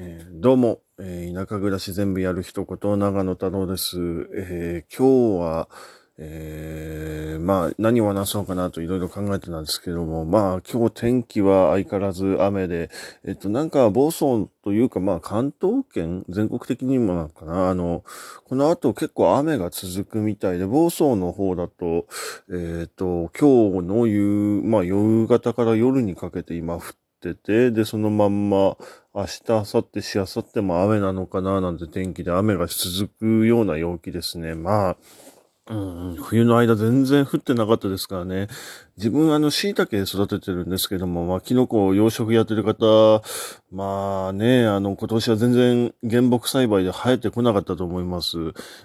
えー、どうも、えー、田舎暮らし全部やる一言、長野太郎です。えー、今日は、え、まあ、何を話そうかなといろいろ考えてたんですけども、まあ、今日天気は相変わらず雨で、えっと、なんか、房総というか、まあ、関東圏、全国的にもなのかな、あの、この後結構雨が続くみたいで、房総の方だと、えっと、今日の夕、まあ、夕方から夜にかけて今降ってて、で、そのまんま、明日、明後日、しあさっても雨なのかななんて天気で雨が続くような陽気ですね。まあ、うん、冬の間全然降ってなかったですからね。自分あの椎茸育ててるんですけども、まあキノコ養殖やってる方、まあね、あの今年は全然原木栽培で生えてこなかったと思います。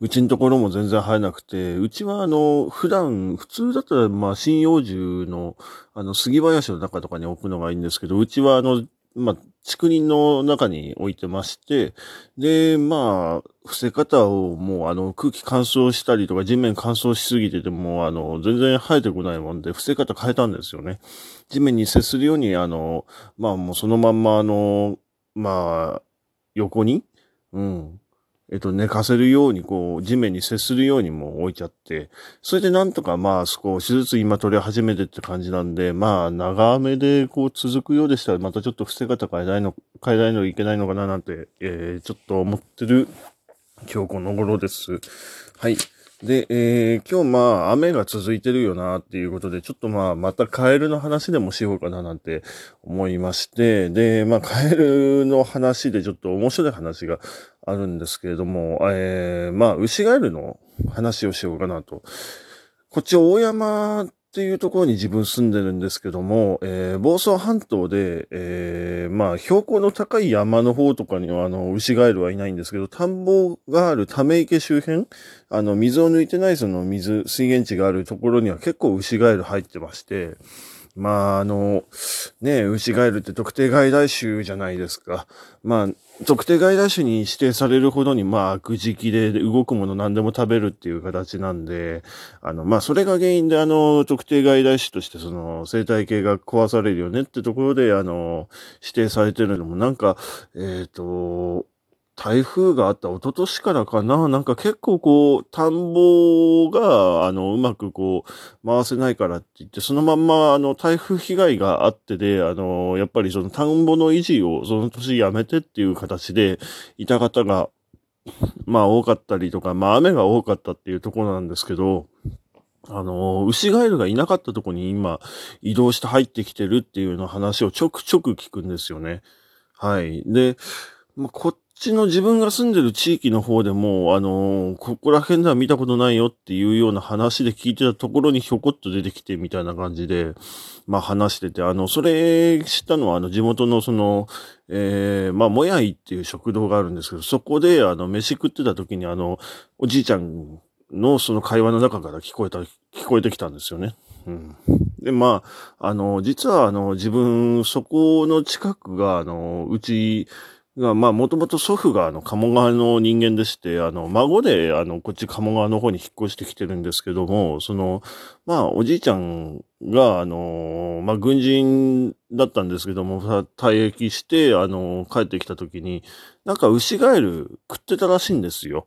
うちのところも全然生えなくて、うちはあの普段、普通だったらまあ針葉樹のあの杉林の中とかに置くのがいいんですけど、うちはあのまあ、竹林の中に置いてまして、で、まあ、伏せ方をもうあの空気乾燥したりとか地面乾燥しすぎてても、あの、全然生えてこないもんで、伏せ方変えたんですよね。地面に接するように、あの、まあもうそのまんまあの、まあ、横に、うん、えっと、寝かせるように、こう、地面に接するようにも置いちゃって、それでなんとかまあ少しずつ今取り始めてって感じなんで、まあ長雨でこう続くようでしたら、またちょっと伏せ方変えないの、変えないのいけないのかななんて、えー、ちょっと思ってる今日この頃です。はい。で、えー、今日まあ雨が続いてるよなっていうことで、ちょっとまあまたカエルの話でもしようかななんて思いまして、で、まあカエルの話でちょっと面白い話があるんですけれども、えー、まあ牛ガエルの話をしようかなと。こっち大山っていうところに自分住んでるんですけども、えー、房総半島で、えー、まあ、標高の高い山の方とかには、あの、牛ガエルはいないんですけど、田んぼがあるため池周辺、あの、水を抜いてないその水、水源地があるところには結構牛ガエル入ってまして、まあ、あの、ね、牛ガエルって特定外来種じゃないですか。まあ、特定外来種に指定されるほどに、まあ、悪時期で動くもの何でも食べるっていう形なんで、あの、まあ、それが原因で、あの、特定外来種として、その、生態系が壊されるよねってところで、あの、指定されてるのも、なんか、えっ、ー、と、台風があった一昨年からかななんか結構こう、田んぼが、あの、うまくこう、回せないからって言って、そのまんま、あの、台風被害があってで、あの、やっぱりその田んぼの維持をその年やめてっていう形で、いた方が、まあ多かったりとか、まあ雨が多かったっていうところなんですけど、あの、牛ガエルがいなかったとこに今移動して入ってきてるっていうような話をちょくちょく聞くんですよね。はい。で、まあ、こっちの自分が住んでる地域の方でも、あのー、ここら辺では見たことないよっていうような話で聞いてたところにひょこっと出てきてみたいな感じで、まあ話してて、あの、それ知ったのはあの地元のその、えー、まあ、もやいっていう食堂があるんですけど、そこであの、飯食ってた時にあの、おじいちゃんのその会話の中から聞こえた、聞こえてきたんですよね。うん。で、まあ、あの、実はあの、自分、そこの近くが、あの、うち、が、まあ、もともと祖父が、あの、鴨川の人間でして、あの、孫で、あの、こっち鴨川の方に引っ越してきてるんですけども、その、まあ、おじいちゃんが、あの、まあ、軍人だったんですけども、退役して、あの、帰ってきた時に、なんか牛ガエル食ってたらしいんですよ。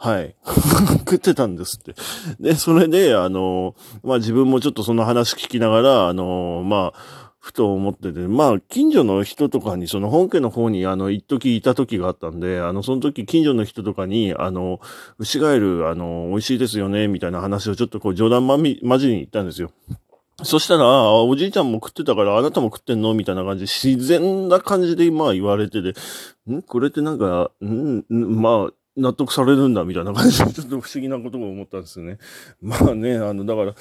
はい。食ってたんですって。で、それで、あの、まあ、自分もちょっとその話聞きながら、あの、まあ、ふと思ってて、まあ、近所の人とかに、その本家の方に、あの、一時いた時があったんで、あの、その時近所の人とかに、あの、牛ガエル、あの、美味しいですよね、みたいな話をちょっとこう冗談まみ、まじに言ったんですよ。そしたら、おじいちゃんも食ってたから、あなたも食ってんの？みたいな感じで、自然な感じで、まあ言われてて、ん？これってなんか、ん？まあ、納得されるんだ、みたいな感じで、ちょっと不思議なことを思ったんですよね。まあね、あの、だから、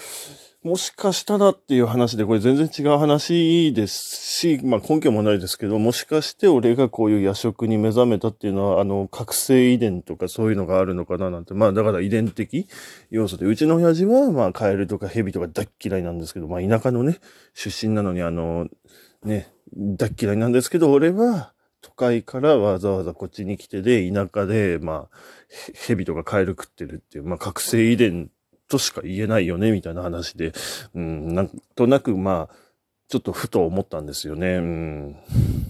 もしかしたらっていう話で、これ全然違う話ですし、まあ根拠もないですけど、もしかして俺がこういう夜食に目覚めたっていうのは、あの、覚醒遺伝とかそういうのがあるのかななんて、まあだから遺伝的要素で、うちの親父は、まあカエルとかヘビとか大っ嫌いなんですけど、まあ田舎のね、出身なのにあの、ね、大嫌いなんですけど、俺は、都会からわざわざこっちに来てで、田舎で、まあ、ヘビとかカエル食ってるっていう、まあ、覚醒遺伝としか言えないよね、みたいな話で、うん、なんとなく、まあ、ちょっとふと思ったんですよね。うん。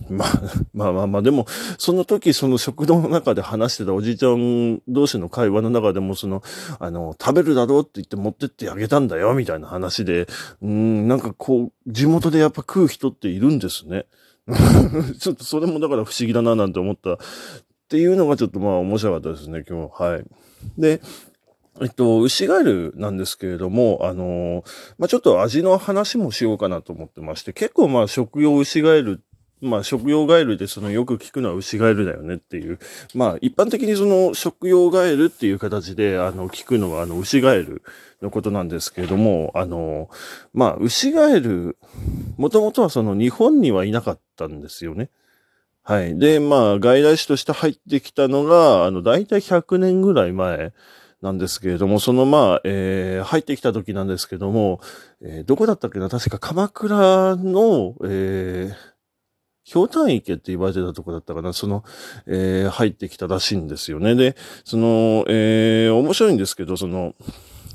まあ、まあまあまあ、でも、その時その食堂の中で話してたおじいちゃん同士の会話の中でも、その、あの、食べるだろうって言って持ってってあげたんだよ、みたいな話で、うん、なんかこう、地元でやっぱ食う人っているんですね。ちょっとそれもだから不思議だななんて思ったっていうのがちょっとまあ面白かったですね、今日。はい。で、えっと、牛ガエルなんですけれども、あのー、まあ、ちょっと味の話もしようかなと思ってまして、結構まあ食用牛ガエル、まあ食用ガエルでそのよく聞くのは牛ガエルだよねっていう、まあ一般的にその食用ガエルっていう形であの聞くのはあの牛ガエルのことなんですけれども、あの、まあ牛ガエル、もともとはその日本にはいなかったんですよね。はい。で、まあ外来種として入ってきたのが、あの大体100年ぐらい前、なんですけれども、そのまあ、えー、入ってきた時なんですけども、えー、どこだったっけな？確か鎌倉の、えー、氷炭池って言われてたとこだったかなその、えー、入ってきたらしいんですよね。で、その、えー、面白いんですけど、その、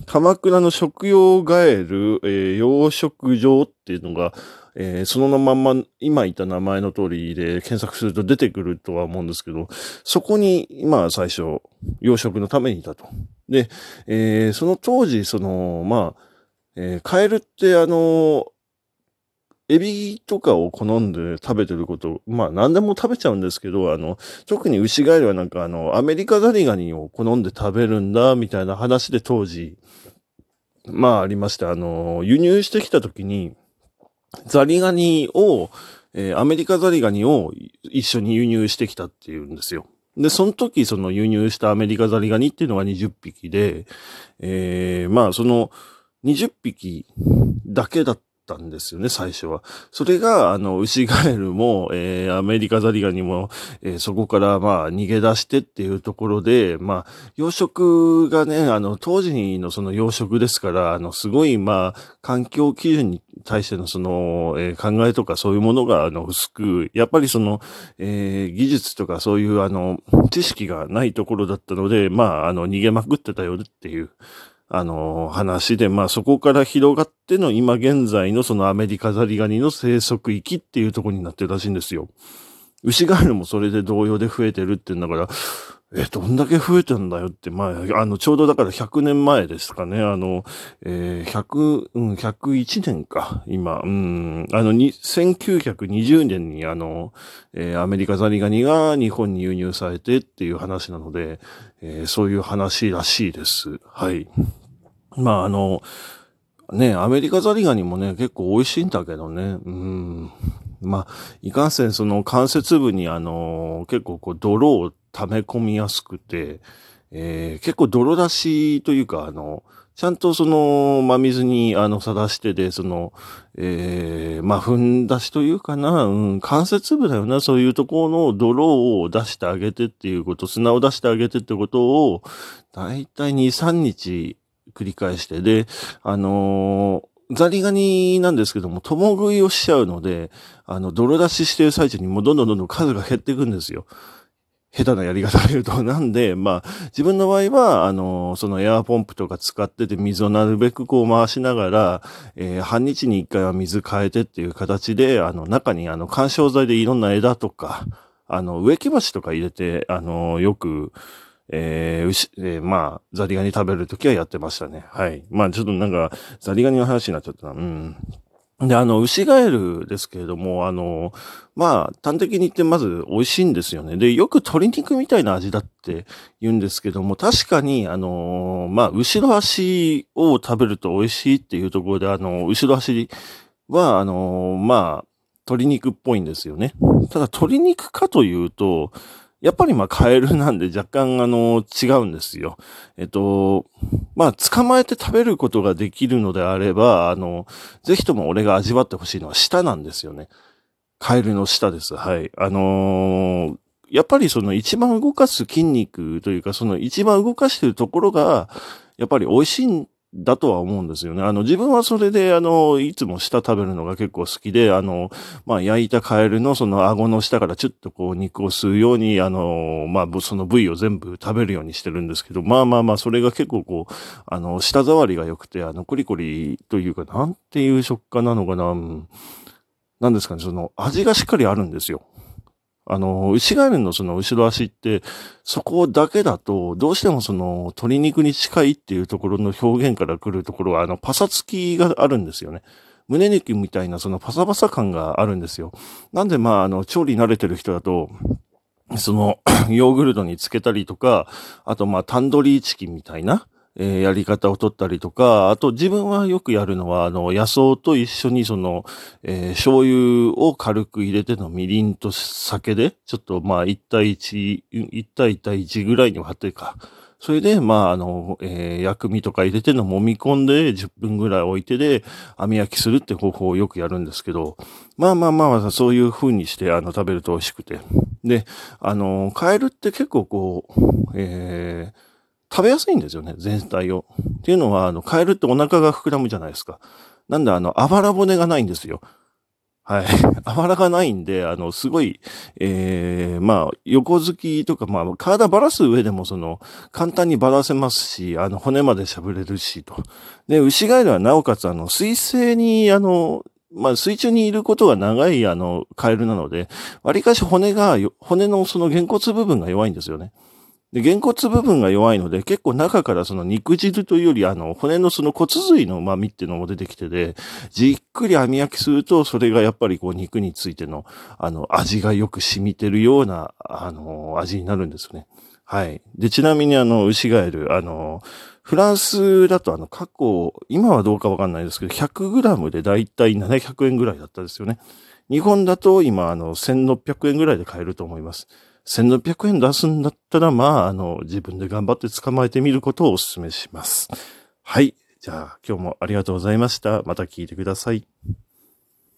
鎌倉の食用ガエル、えー、養殖場っていうのが、えー、そのまんま、今言った名前の通りで検索すると出てくるとは思うんですけど、そこに、まあ最初、養殖のためにいたと。で、えー、その当時、その、まあ、えー、カエルってあの、エビとかを好んで食べてること、まあ何でも食べちゃうんですけど、あの、特に牛ガエルはなんかあの、アメリカザリガニを好んで食べるんだ、みたいな話で当時、まあありました。あの、輸入してきた時に、ザリガニを、えー、アメリカザリガニを一緒に輸入してきたっていうんですよ。で、その時、その輸入したアメリカザリガニっていうのが20匹で、えー、まあ、その20匹だけだったんですよね、最初は。それが、あの、ウシガエルも、えー、アメリカザリガニも、えー、そこからまあ逃げ出してっていうところで、まあ、養殖がね、あの、当時のその養殖ですから、あの、すごいまあ、環境基準に対してのその、えー、考えとかそういうものが、あの、薄く、やっぱりその、えー、技術とかそういうあの、知識がないところだったので、まあ、あの、逃げまくってたよっていう、あの、話で、まあそこから広がっての今現在のそのアメリカザリガニの生息域っていうところになってるらしいんですよ。牛ガエルもそれで同様で増えてるって言うんだから、え、どんだけ増えてんだよって、まあ、あの、ちょうどだから100年前ですかね。あの、えー、100、うん、101年か、今。うん、あの、1920年にあの、えー、アメリカザリガニが日本に輸入されてっていう話なので、えー、そういう話らしいです。はい。まあ、あの、ね、アメリカザリガニもね、結構美味しいんだけどね。うん。まあ、いかんせんその関節部にあの、結構こう泥を溜め込みやすくて、えー、結構泥出しというか、あの、ちゃんとその、真水に、あの、さらしてで、その、えー、まあ、踏ん出しというかな、うん、関節部だよな、そういうところの泥を出してあげてっていうこと、砂を出してあげてってことを、だいたい2、3日繰り返して、で、あのー、ザリガニなんですけども、共食いをしちゃうので、あの、泥出ししてる最中にもうどんどんどんどん数が減っていくんですよ。下手なやり方で言うと。なんで、まあ、自分の場合は、あの、そのエアポンプとか使ってて水をなるべくこう回しながら、えー、半日に一回は水変えてっていう形で、あの、中にあの、干渉剤でいろんな枝とか、あの、植木鉢とか入れて、あの、よく、えー、牛、えー、まあ、ザリガニ食べるときはやってましたね。はい。まあ、ちょっとなんか、ザリガニの話になっちゃったな。うん。で、あの、牛ガエルですけれども、あの、まあ、端的に言ってまず美味しいんですよね。で、よく鶏肉みたいな味だって言うんですけども、確かに、あの、まあ、後ろ足を食べると美味しいっていうところで、あの、後ろ足は、あの、まあ、鶏肉っぽいんですよね。ただ、鶏肉かというと、やっぱりまあカエルなんで若干あの違うんですよ。えっと、まあ捕まえて食べることができるのであれば、あの、ぜひとも俺が味わってほしいのは舌なんですよね。カエルの舌です。はい。あのー、やっぱりその一番動かす筋肉というか、その一番動かしてるところが、やっぱり美味しいだとは思うんですよね。あの、自分はそれで、あの、いつも舌食べるのが結構好きで、あの、まあ、焼いたカエルのその顎の下からちょっとこう肉を吸うように、あの、まあ、その部位を全部食べるようにしてるんですけど、まあまあまあ、それが結構こう、あの、舌触りが良くて、あの、コリコリというか、なんていう食感なのかな、うんなんですかね、その味がしっかりあるんですよ。あの、牛ガエルのその後ろ足って、そこだけだと、どうしてもその鶏肉に近いっていうところの表現から来るところは、あの、パサつきがあるんですよね。胸肉みたいなそのパサパサ感があるんですよ。なんでまあ、あの、調理慣れてる人だと、その、ヨーグルトにつけたりとか、あとまあ、タンドリーチキンみたいな、えー、やり方を取ったりとか、あと自分はよくやるのは、あの、野草と一緒にその、えー、醤油を軽く入れてのみりんと酒で、ちょっとまあ、1対1、1対1対1ぐらいに割ってか、それで、まあ、あの、えー、薬味とか入れての揉み込んで10分ぐらい置いてで網焼きするって方法をよくやるんですけど、まあまあまあ、そういう風にして、あの、食べると美味しくて。で、あの、カエルって結構こう、えー、食べやすいんですよね、全体を。っていうのは、あの、カエルってお腹が膨らむじゃないですか。なんで、あの、あばら骨がないんですよ。はい。あばらがないんで、あの、すごい、ええー、まあ、横付きとか、まあ、体ばらす上でも、その、簡単にばらせますし、あの、骨までしゃぶれるし、と。で、牛ガエルはなおかつ、あの、水性に、あの、まあ、水中にいることが長い、あの、カエルなので、割かし骨が、骨のその原骨部分が弱いんですよね。で、原骨部分が弱いので、結構中からその肉汁というより、あの、骨のその骨髄の旨味っていうのも出てきてで、じっくり網焼きすると、それがやっぱりこう肉についての、あの、味がよく染みてるような、あの、味になるんですよね。はい。で、ちなみにあの、牛ガエル、あの、フランスだとあの、過去、今はどうかわかんないですけど、100g でだいたい700円ぐらいだったですよね。日本だと今、あの、1600円ぐらいで買えると思います。1600円出すんだったら、まあ、あの、自分で頑張って捕まえてみることをお勧めします。はい。じゃあ、今日もありがとうございました。また聞いてください。